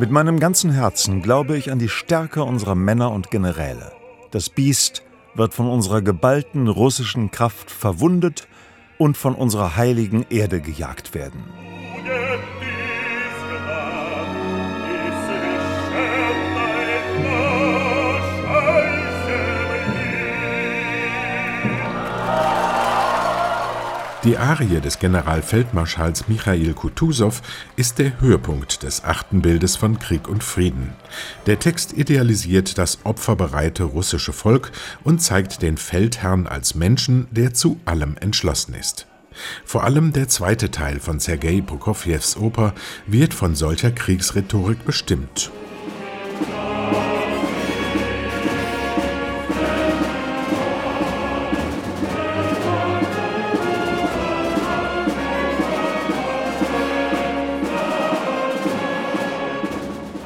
Mit meinem ganzen Herzen glaube ich an die Stärke unserer Männer und Generäle. Das Biest wird von unserer geballten russischen Kraft verwundet und von unserer heiligen Erde gejagt werden. Die Arie des Generalfeldmarschalls Michail Kutusow ist der Höhepunkt des achten Bildes von Krieg und Frieden. Der Text idealisiert das opferbereite russische Volk und zeigt den Feldherrn als Menschen, der zu allem entschlossen ist. Vor allem der zweite Teil von Sergei Prokofjews Oper wird von solcher Kriegsrhetorik bestimmt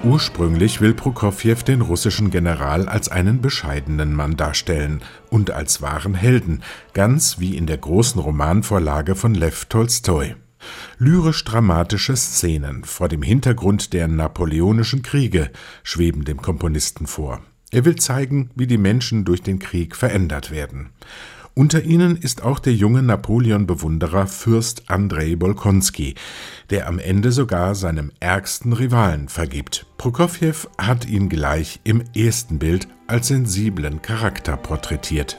Ursprünglich will Prokofjew den russischen General als einen bescheidenen Mann darstellen und als wahren Helden, ganz wie in der großen Romanvorlage von Lew Tolstoi. Lyrisch-dramatische Szenen vor dem Hintergrund der napoleonischen Kriege schweben dem Komponisten vor. Er will zeigen, wie die Menschen durch den Krieg verändert werden. Unter ihnen ist auch der junge Napoleon-Bewunderer Fürst Andrei Bolkonski, der am Ende sogar seinem ärgsten Rivalen vergibt. Prokofjew hat ihn gleich im ersten Bild als sensiblen Charakter porträtiert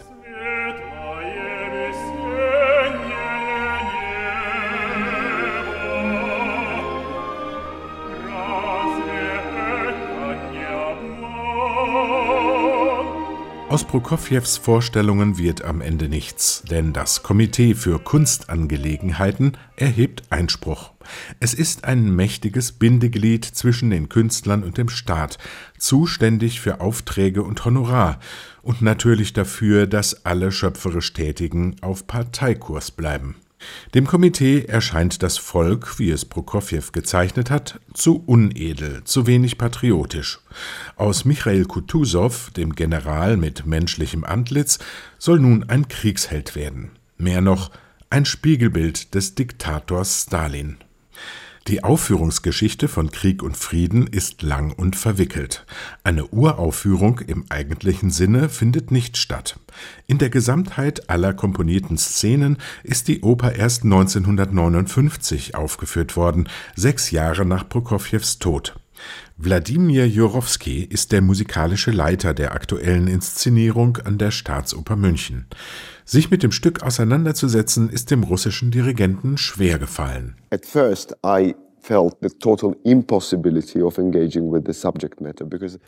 Aus Prokofjews Vorstellungen wird am Ende nichts, denn das Komitee für Kunstangelegenheiten erhebt Einspruch. Es ist ein mächtiges Bindeglied zwischen den Künstlern und dem Staat, zuständig für Aufträge und Honorar und natürlich dafür, dass alle schöpferisch Tätigen auf Parteikurs bleiben. Dem Komitee erscheint das Volk, wie es Prokofjew gezeichnet hat, zu unedel, zu wenig patriotisch. Aus Michail Kutusow, dem General mit menschlichem Antlitz, soll nun ein Kriegsheld werden. Mehr noch, ein Spiegelbild des Diktators Stalin. Die Aufführungsgeschichte von Krieg und Frieden ist lang und verwickelt. Eine Uraufführung im eigentlichen Sinne findet nicht statt. In der Gesamtheit aller komponierten Szenen ist die Oper erst 1959 aufgeführt worden, sechs Jahre nach Prokofjews Tod. Wladimir Jurowski ist der musikalische Leiter der aktuellen Inszenierung an der Staatsoper München. Sich mit dem Stück auseinanderzusetzen, ist dem russischen Dirigenten schwer gefallen. At first I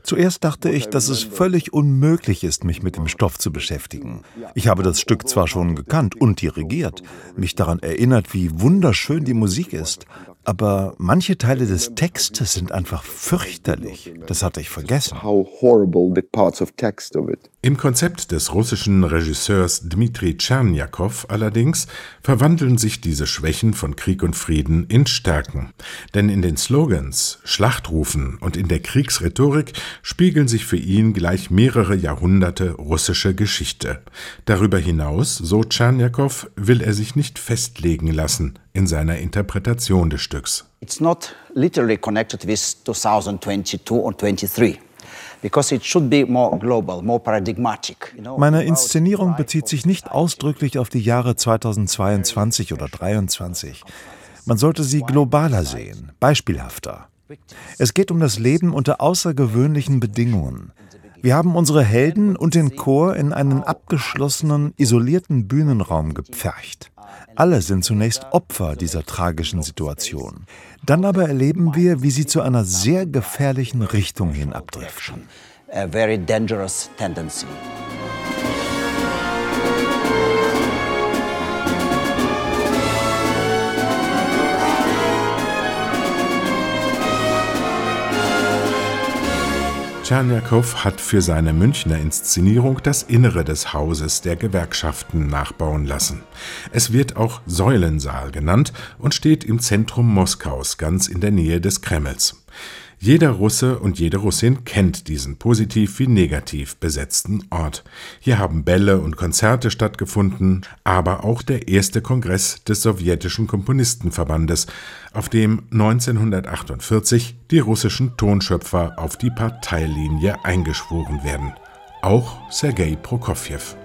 Zuerst dachte ich, dass es völlig unmöglich ist, mich mit dem Stoff zu beschäftigen. Ich habe das Stück zwar schon gekannt und dirigiert, mich daran erinnert, wie wunderschön die Musik ist, aber manche Teile des Textes sind einfach fürchterlich. Das hatte ich vergessen. Im Konzept des russischen Regisseurs Dmitri Tscherniakow allerdings verwandeln sich diese Schwächen von Krieg und Frieden in Stärken. Denn in den Slogans, Schlachtrufen und in der Kriegsrhetorik spiegeln sich für ihn gleich mehrere Jahrhunderte russische Geschichte. Darüber hinaus, so Tscherniakow, will er sich nicht festlegen lassen in seiner Interpretation des Stücks. It's not literally connected with 2022 or 23. Meine Inszenierung bezieht sich nicht ausdrücklich auf die Jahre 2022 oder 2023. Man sollte sie globaler sehen, beispielhafter. Es geht um das Leben unter außergewöhnlichen Bedingungen. Wir haben unsere Helden und den Chor in einen abgeschlossenen, isolierten Bühnenraum gepfercht. Alle sind zunächst Opfer dieser tragischen Situation. Dann aber erleben wir, wie sie zu einer sehr gefährlichen Richtung hin abdriften. A very dangerous tendency. Tscherniakow hat für seine Münchner Inszenierung das Innere des Hauses der Gewerkschaften nachbauen lassen. Es wird auch Säulensaal genannt und steht im Zentrum Moskaus, ganz in der Nähe des Kremls. Jeder Russe und jede Russin kennt diesen positiv wie negativ besetzten Ort. Hier haben Bälle und Konzerte stattgefunden, aber auch der erste Kongress des sowjetischen Komponistenverbandes, auf dem 1948 die russischen Tonschöpfer auf die Parteilinie eingeschworen werden. Auch Sergei Prokofjew.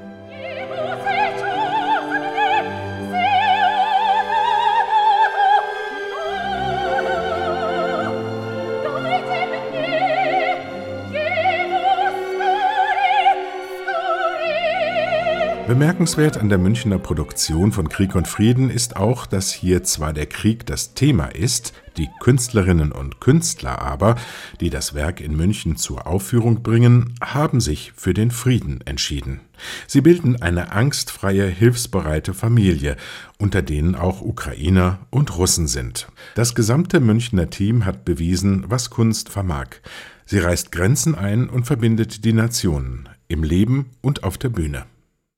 Bemerkenswert an der Münchner Produktion von Krieg und Frieden ist auch, dass hier zwar der Krieg das Thema ist, die Künstlerinnen und Künstler aber, die das Werk in München zur Aufführung bringen, haben sich für den Frieden entschieden. Sie bilden eine angstfreie, hilfsbereite Familie, unter denen auch Ukrainer und Russen sind. Das gesamte Münchner Team hat bewiesen, was Kunst vermag. Sie reißt Grenzen ein und verbindet die Nationen, im Leben und auf der Bühne.